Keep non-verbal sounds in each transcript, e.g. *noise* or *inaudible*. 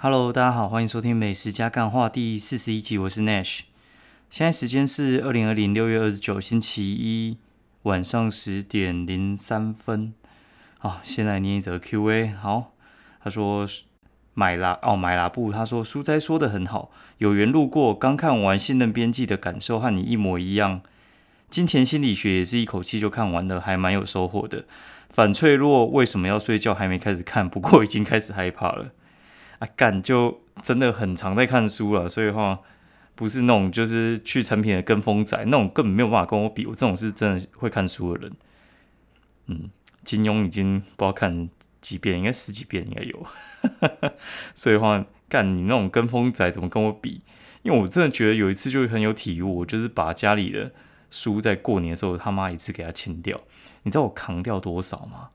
Hello，大家好，欢迎收听美食加干话第四十一集，我是 Nash。现在时间是二零二零六月二十九星期一晚上十点零三分。啊，先来念一则 Q&A。好，他说买啦哦买啦布，他说书斋说的很好，有缘路过，刚看完《信任编辑》的感受和你一模一样。金钱心理学也是一口气就看完了，还蛮有收获的。反脆弱为什么要睡觉？还没开始看，不过已经开始害怕了。啊，干就真的很常在看书了，所以话不是那种就是去成品的跟风仔，那种根本没有办法跟我比。我这种是真的会看书的人。嗯，金庸已经不知道看几遍，应该十几遍应该有。*laughs* 所以话干你那种跟风仔怎么跟我比？因为我真的觉得有一次就很有体悟，我就是把家里的书在过年的时候他妈一次给他清掉。你知道我扛掉多少吗？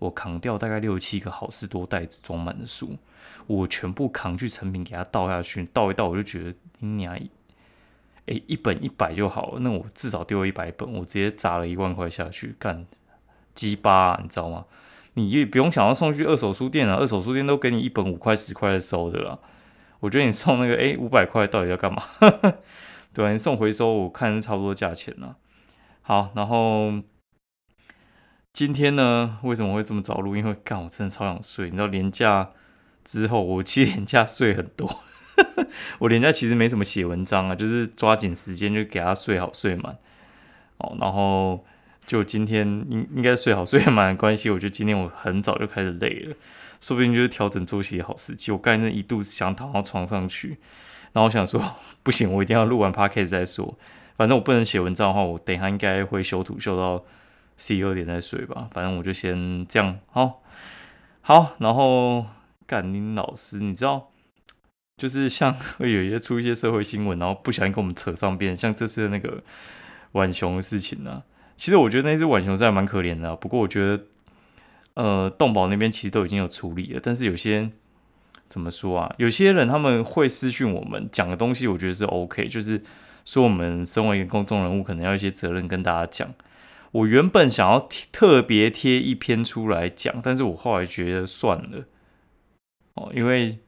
我扛掉大概六七个好事多袋子装满的书。我全部扛去成品给他倒下去，倒一倒我就觉得你娘，哎，一本一百就好了，那我至少丢了一百本，我直接砸了一万块下去干鸡巴，你知道吗？你也不用想要送去二手书店了，二手书店都给你一本五块十块的收的了。我觉得你送那个哎五百块到底要干嘛？*laughs* 对，你送回收我看是差不多价钱了。好，然后今天呢为什么会这么早录？因为干我真的超想睡，你知道廉价。之后我其实连假睡很多，*laughs* 我连假其实没怎么写文章啊，就是抓紧时间就给他睡好睡满哦，然后就今天应应该睡好睡满的关系，我觉得今天我很早就开始累了，说不定就是调整作息好时机。我刚才那一度想躺到床上去，然后我想说 *laughs* 不行，我一定要录完 podcast 再说，反正我不能写文章的话，我等一下应该会修图修到十一二点再睡吧，反正我就先这样，好，好，然后。干林老师，你知道，就是像 *laughs* 会有一些出一些社会新闻，然后不小心跟我们扯上边，像这次的那个浣熊的事情呢。其实我觉得那只浣熊是还蛮可怜的，不过我觉得，呃，动保那边其实都已经有处理了。但是有些怎么说啊？有些人他们会私讯我们讲的东西，我觉得是 OK，就是说我们身为一个公众人物，可能要一些责任跟大家讲。我原本想要特别贴一篇出来讲，但是我后来觉得算了。哦，因为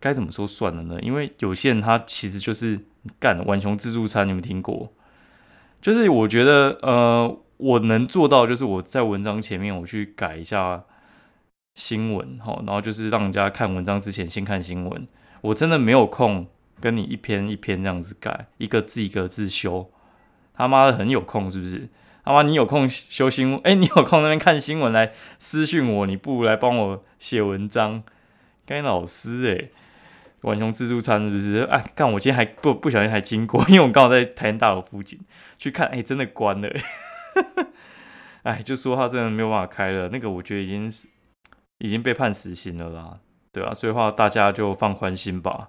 该怎么说算了呢？因为有些人他其实就是干浣熊自助餐，你们听过？就是我觉得，呃，我能做到就是我在文章前面我去改一下新闻，哈，然后就是让人家看文章之前先看新闻。我真的没有空跟你一篇一篇这样子改，一个字一个字修。他妈的很有空是不是？好吧，你有空修新闻，哎，你有空那边看新闻来私讯我，你不如来帮我写文章。该老师哎，浣熊自助餐是不是？哎，看我今天还不不小心还经过，因为我刚好在台湾大楼附近去看，哎，真的关了。*laughs* 哎，就说他真的没有办法开了，那个我觉得已经是已经被判死刑了啦，对啊，所以话大家就放宽心吧。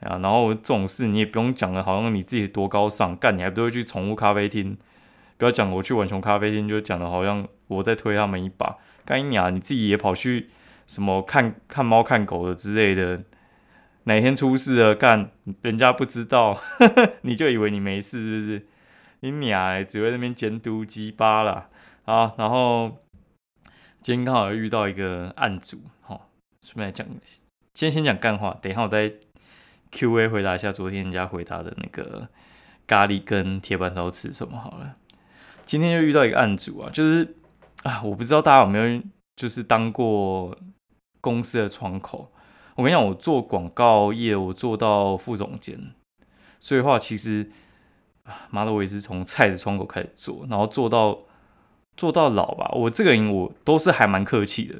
啊，然后这种事你也不用讲了，好像你自己多高尚，干你还不会去宠物咖啡厅。不要讲我去浣熊咖啡厅，就讲的好像我在推他们一把。干你啊，你自己也跑去什么看看猫看狗的之类的，哪天出事了，干人家不知道，*laughs* 你就以为你没事是不是？你娘只会那边监督鸡巴啦。啊，然后今天刚好遇到一个案主，好，顺便来讲，先先讲干话，等一下我再 Q&A 回答一下昨天人家回答的那个咖喱跟铁板烧吃什么好了。今天又遇到一个案主啊，就是啊，我不知道大家有没有就是当过公司的窗口。我跟你讲，我做广告业，我做到副总监，所以话其实啊，妈的，我也是从菜的窗口开始做，然后做到做到老吧。我这个人我都是还蛮客气的，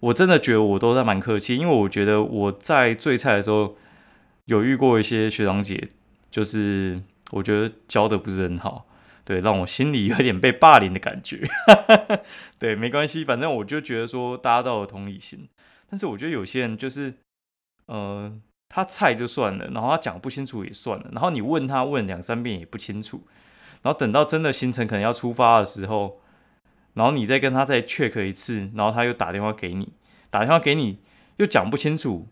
我真的觉得我都在蛮客气，因为我觉得我在最菜的时候有遇过一些学长姐，就是我觉得教的不是很好。对，让我心里有点被霸凌的感觉。*laughs* 对，没关系，反正我就觉得说大家都有同理心。但是我觉得有些人就是，呃，他菜就算了，然后他讲不清楚也算了，然后你问他问两三遍也不清楚，然后等到真的行程可能要出发的时候，然后你再跟他再 check 一次，然后他又打电话给你，打电话给你又讲不清楚。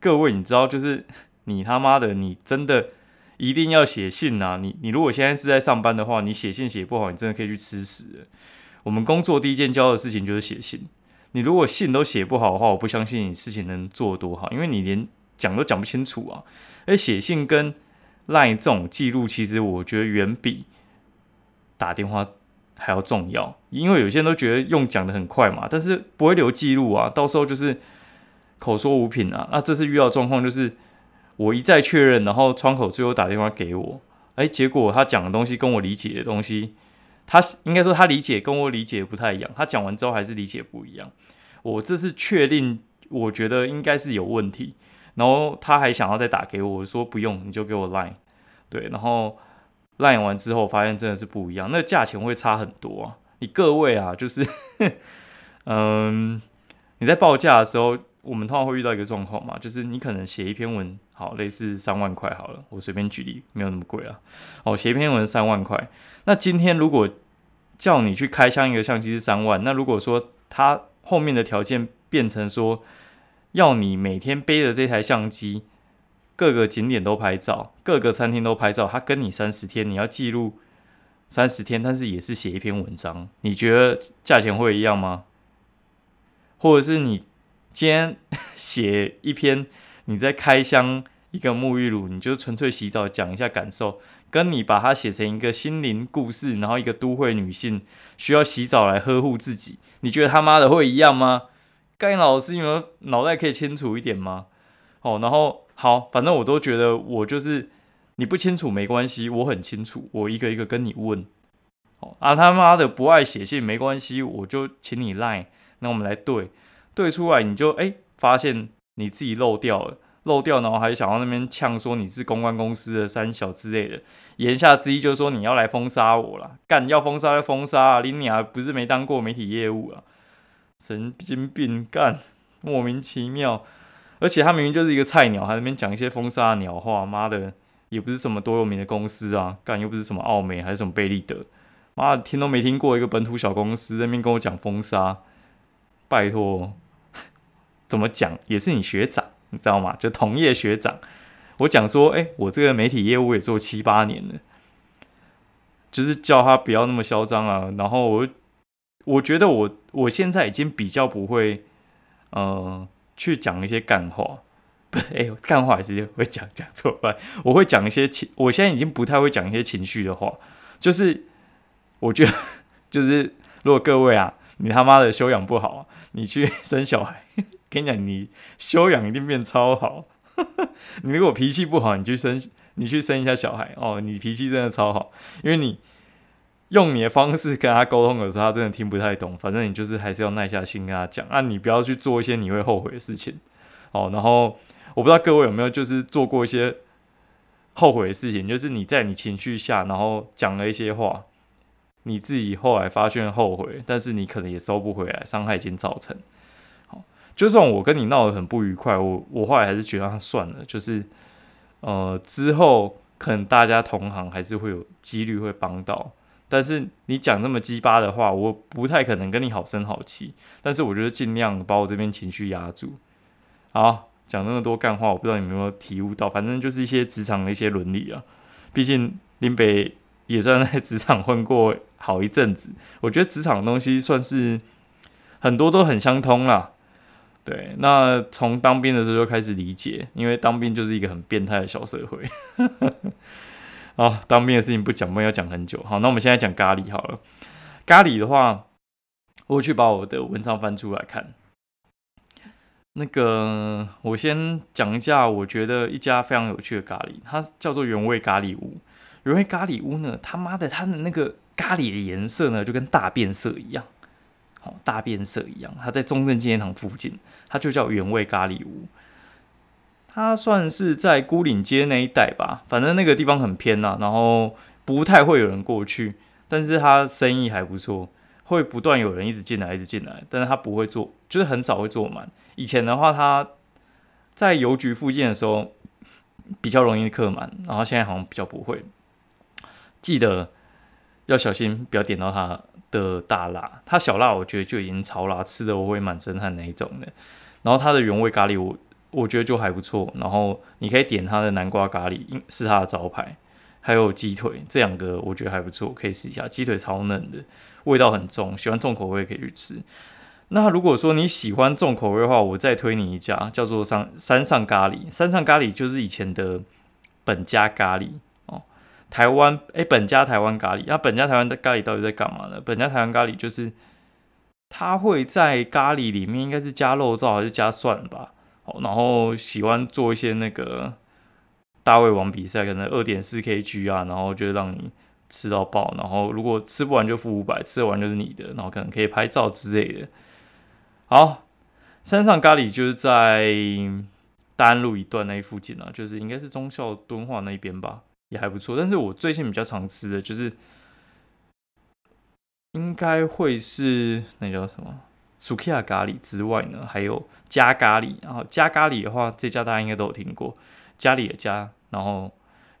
各位，你知道，就是你他妈的，你真的。一定要写信啊！你你如果现在是在上班的话，你写信写不好，你真的可以去吃屎。我们工作第一件教的事情就是写信。你如果信都写不好的话，我不相信你事情能做多好，因为你连讲都讲不清楚啊。而写信跟赖这种记录，其实我觉得远比打电话还要重要，因为有些人都觉得用讲的很快嘛，但是不会留记录啊，到时候就是口说无凭啊。那这次遇到状况就是我一再确认，然后窗口最后打电话给我，哎，结果他讲的东西跟我理解的东西。他应该说他理解跟我理解不太一样，他讲完之后还是理解不一样。我这是确定，我觉得应该是有问题。然后他还想要再打给我，我说不用，你就给我 line。对，然后 line 完之后发现真的是不一样，那价钱会差很多啊。你各位啊，就是，*laughs* 嗯，你在报价的时候，我们通常会遇到一个状况嘛，就是你可能写一篇文，好，类似三万块好了，我随便举例，没有那么贵啊。哦，写一篇文三万块。那今天如果叫你去开箱一个相机是三万，那如果说他后面的条件变成说要你每天背着这台相机，各个景点都拍照，各个餐厅都拍照，他跟你三十天，你要记录三十天，但是也是写一篇文章，你觉得价钱会一样吗？或者是你今天 *laughs* 写一篇你在开箱一个沐浴乳，你就纯粹洗澡讲一下感受？跟你把它写成一个心灵故事，然后一个都会女性需要洗澡来呵护自己，你觉得他妈的会一样吗？盖老师，你们脑袋可以清楚一点吗？哦，然后好，反正我都觉得我就是你不清楚没关系，我很清楚，我一个一个跟你问。哦啊他妈的不爱写信没关系，我就请你赖，那我们来对对出来，你就哎发现你自己漏掉了。漏掉，然后还想要那边呛说你是公关公司的三小之类的，言下之意就是说你要来封杀我了，干要封杀就封杀啊！林尼亚不是没当过媒体业务啊，神经病干，莫名其妙，而且他明明就是一个菜鸟，还那边讲一些封杀鸟话，妈的，也不是什么多有名的公司啊，干又不是什么奥美还是什么贝利德，妈的听都没听过一个本土小公司那边跟我讲封杀，拜托，怎么讲也是你学长。你知道吗？就同业学长，我讲说，哎，我这个媒体业务也做七八年了，就是叫他不要那么嚣张啊。然后我，我觉得我我现在已经比较不会，呃，去讲一些干话，不，哎，干话还是会讲讲错吧。我会讲一些情，我现在已经不太会讲一些情绪的话，就是我觉得，*laughs* 就是如果各位啊，你他妈的修养不好，你去生小孩。*laughs* 跟你讲，你修养一定变超好。*laughs* 你如果脾气不好，你去生，你去生一下小孩哦，你脾气真的超好，因为你用你的方式跟他沟通的时候，他真的听不太懂。反正你就是还是要耐下心跟他讲，啊，你不要去做一些你会后悔的事情哦。然后我不知道各位有没有就是做过一些后悔的事情，就是你在你情绪下，然后讲了一些话，你自己后来发现后悔，但是你可能也收不回来，伤害已经造成。好就算我跟你闹得很不愉快，我我后来还是觉得算了，就是呃之后可能大家同行还是会有几率会帮到，但是你讲那么鸡巴的话，我不太可能跟你好声好气，但是我觉得尽量把我这边情绪压住。好，讲那么多干话，我不知道你有没有体悟到，反正就是一些职场的一些伦理啊，毕竟林北也算在职场混过好一阵子，*laughs* 我觉得职场的东西算是很多都很相通啦。对，那从当兵的时候就开始理解，因为当兵就是一个很变态的小社会。*laughs* 啊，当兵的事情不讲，不要讲很久。好，那我们现在讲咖喱好了。咖喱的话，我去把我的文章翻出来看。那个，我先讲一下，我觉得一家非常有趣的咖喱，它叫做原味咖喱屋。原味咖喱屋呢，他妈的，它的那个咖喱的颜色呢，就跟大变色一样。大变色一样，它在中正纪念堂附近，它就叫原味咖喱屋。它算是在孤岭街那一带吧，反正那个地方很偏呐，然后不太会有人过去，但是它生意还不错，会不断有人一直进来，一直进来，但是它不会坐，就是很少会坐满。以前的话，它在邮局附近的时候比较容易客满，然后现在好像比较不会。记得要小心，不要点到它。的大辣，它小辣我觉得就已经超辣，吃的我会满身汗那一种的。然后它的原味咖喱我我觉得就还不错。然后你可以点它的南瓜咖喱，是它的招牌。还有鸡腿，这两个我觉得还不错，可以试一下。鸡腿超嫩的，味道很重，喜欢重口味可以去吃。那如果说你喜欢重口味的话，我再推你一家，叫做上山上咖喱。山上咖喱就是以前的本家咖喱。台湾哎，本家台湾咖喱。那本家台湾的咖喱到底在干嘛呢？本家台湾咖喱就是它会在咖喱里面应该是加肉燥还是加蒜吧？哦，然后喜欢做一些那个大胃王比赛，可能二点四 kg 啊，然后就让你吃到爆。然后如果吃不完就付五百，吃完就是你的，然后可能可以拍照之类的。好，山上咖喱就是在大安路一段那附近啊，就是应该是忠孝敦化那边吧，也还不错。但是我最近比较常吃的就是，应该会是那叫什么 Sukiya 咖喱之外呢，还有加咖喱。然后加咖喱的话，这家大家应该都有听过，家里的家，然后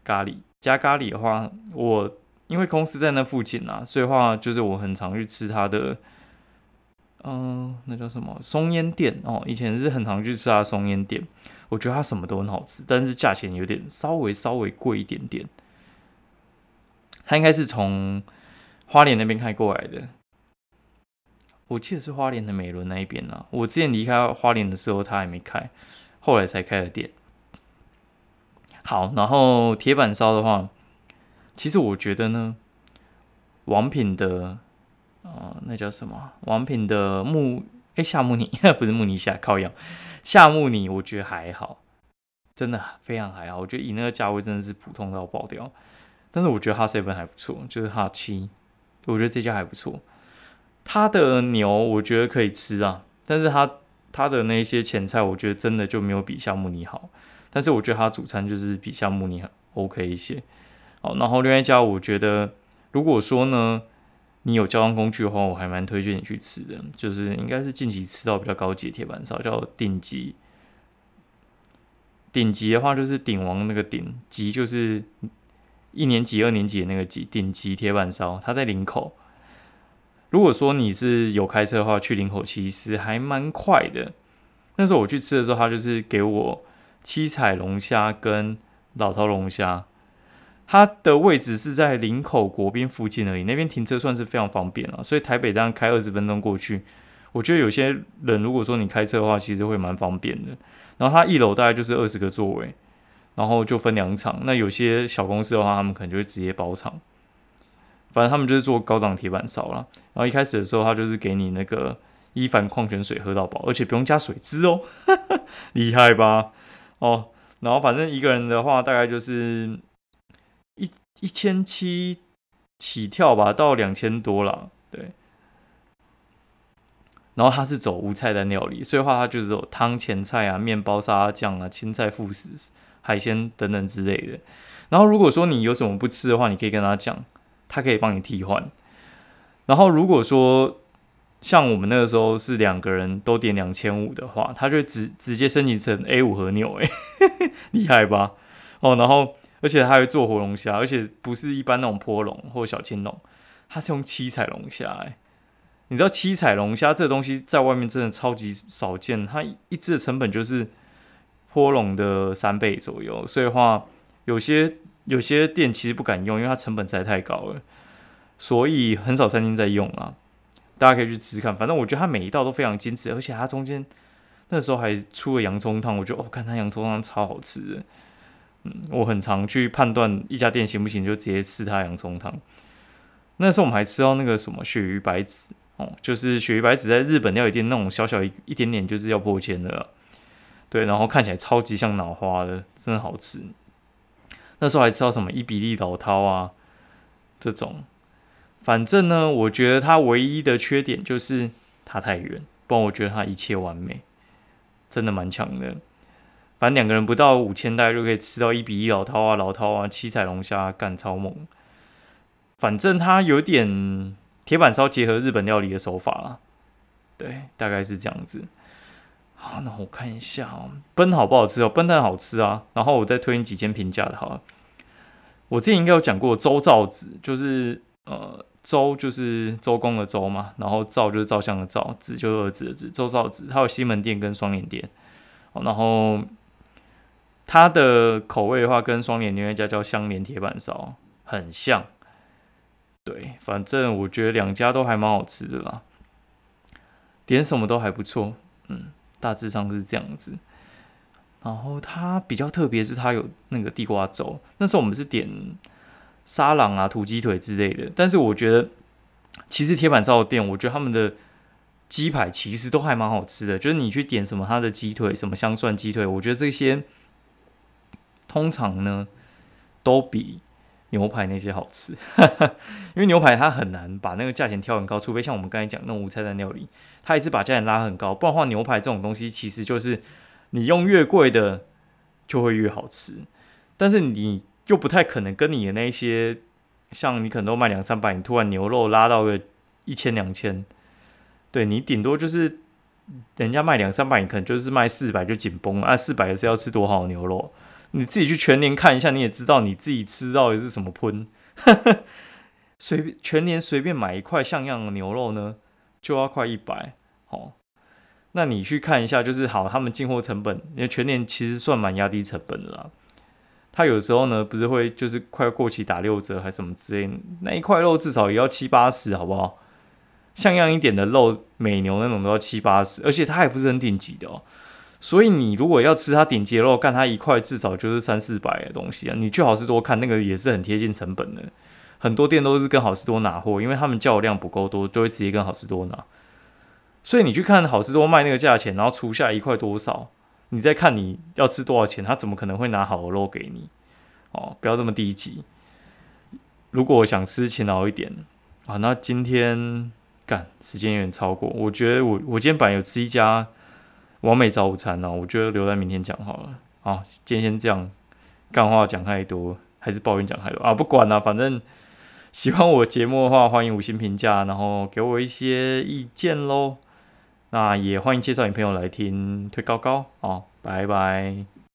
咖喱加咖喱的话，我因为公司在那附近啊，所以话就是我很常去吃它的。嗯，那叫什么松烟店哦？以前是很常去吃它松烟店，我觉得它什么都很好吃，但是价钱有点稍微稍微贵一点点。它应该是从花莲那边开过来的，我记得是花莲的美伦那一边啊。我之前离开花莲的时候，它还没开，后来才开的店。好，然后铁板烧的话，其实我觉得呢，王品的。啊，那叫什么？王品的木哎夏木尼 *laughs* 不是木尼夏靠药夏木尼，我觉得还好，真的非常还好。我觉得以那个价位真的是普通到爆掉。但是我觉得哈 seven 还不错，就是哈七，我觉得这家还不错。他的牛我觉得可以吃啊，但是他他的那些前菜，我觉得真的就没有比夏木尼好。但是我觉得他主餐就是比夏木尼 OK 一些。好，然后另外一家，我觉得如果说呢。你有交通工具的话，我还蛮推荐你去吃的，就是应该是近期吃到比较高级的铁板烧，叫顶级。顶级的话就是鼎王那个顶级，就是一年级、二年级的那个级，顶级铁板烧，它在林口。如果说你是有开车的话，去林口其实还蛮快的。那时候我去吃的时候，他就是给我七彩龙虾跟老头龙虾。它的位置是在林口国宾附近而已，那边停车算是非常方便了。所以台北这样开二十分钟过去，我觉得有些人如果说你开车的话，其实会蛮方便的。然后它一楼大概就是二十个座位，然后就分两场。那有些小公司的话，他们可能就会直接包场。反正他们就是做高档铁板烧了。然后一开始的时候，他就是给你那个伊凡矿泉水喝到饱，而且不用加水汁哦，*laughs* 厉害吧？哦，然后反正一个人的话，大概就是。一千七起跳吧，到两千多了，对。然后它是走无菜单料理，所以话它就是有汤、前菜啊、面包、沙拉酱啊、青菜、副食、海鲜等等之类的。然后如果说你有什么不吃的话，你可以跟他讲，他可以帮你替换。然后如果说像我们那个时候是两个人都点两千五的话，他就直直接升级成 A 五和牛，哎，*laughs* 厉害吧？哦，然后。而且他还会做活龙虾，而且不是一般那种坡龙或小青龙，它是用七彩龙虾。你知道七彩龙虾这东西在外面真的超级少见，它一只的成本就是坡龙的三倍左右。所以话，有些有些店其实不敢用，因为它成本实在太高了，所以很少餐厅在用啊。大家可以去吃看，反正我觉得它每一道都非常精致，而且它中间那时候还出了洋葱汤，我觉得哦，看它洋葱汤超好吃的。嗯我很常去判断一家店行不行，就直接吃它洋葱汤。那时候我们还吃到那个什么鳕鱼白子哦，就是鳕鱼白子在日本料理店那种小小一一点点就是要破千的，对，然后看起来超级像脑花的，真的好吃。那时候还吃到什么伊比利老饕啊这种，反正呢，我觉得它唯一的缺点就是它太远，不然我觉得它一切完美，真的蛮强的。反正两个人不到五千袋就可以吃到一比一老饕啊，老饕啊，七彩龙虾干超猛。反正它有点铁板烧结合日本料理的手法啦，对，大概是这样子。好，那我看一下哦，奔好不好吃哦？奔蛋好吃啊。然后我再推荐几间平价的，好。我之前应该有讲过周兆子，就是呃周就是周公的周嘛，然后兆就是照相的兆，子就是儿子的子，周兆子，它有西门店跟双连店，然后。它的口味的话，跟双连另外一家叫香莲铁板烧很像。对，反正我觉得两家都还蛮好吃的啦。点什么都还不错，嗯，大致上是这样子。然后它比较特别，是它有那个地瓜粥。那时候我们是点沙朗啊、土鸡腿之类的。但是我觉得，其实铁板烧的店，我觉得他们的鸡排其实都还蛮好吃的。就是你去点什么，它的鸡腿，什么香蒜鸡腿，我觉得这些通常呢都比牛排那些好吃。*laughs* 因为牛排它很难把那个价钱挑很高，除非像我们刚才讲那种无菜单料理，它一直把价钱拉很高。不然的话，牛排这种东西其实就是。你用越贵的就会越好吃，但是你又不太可能跟你的那些，像你可能都卖两三百，你突然牛肉拉到个一千两千，对你顶多就是人家卖两三百，你可能就是卖四百就紧绷了啊！四百是要吃多好牛肉？你自己去全年看一下，你也知道你自己吃到的是什么喷。*laughs* 随便全年随便买一块像样的牛肉呢，就要快一百，好。那你去看一下，就是好，他们进货成本，因为全年其实算蛮压低成本的啦。他有时候呢，不是会就是快过期打六折还是什么之类，那一块肉至少也要七八十，好不好？像样一点的肉，美牛那种都要七八十，而且它还不是很顶级的哦。所以你如果要吃它顶级肉，干它一块至少就是三四百的东西啊。你去好事多看那个也是很贴近成本的，很多店都是跟好事多拿货，因为他们叫量不够多，就会直接跟好事多拿。所以你去看好吃多卖那个价钱，然后除下一块多少，你再看你要吃多少钱，他怎么可能会拿好的肉给你？哦，不要这么低级。如果想吃勤劳一点啊，那今天干时间有点超过，我觉得我我今天本来有吃一家完美早午餐呢，我觉得留在明天讲好了。好，今天先这样，干话讲太多还是抱怨讲太多啊？不管了，反正喜欢我节目的话，欢迎五星评价，然后给我一些意见喽。那也欢迎介绍你朋友来听，推高高哦，拜拜。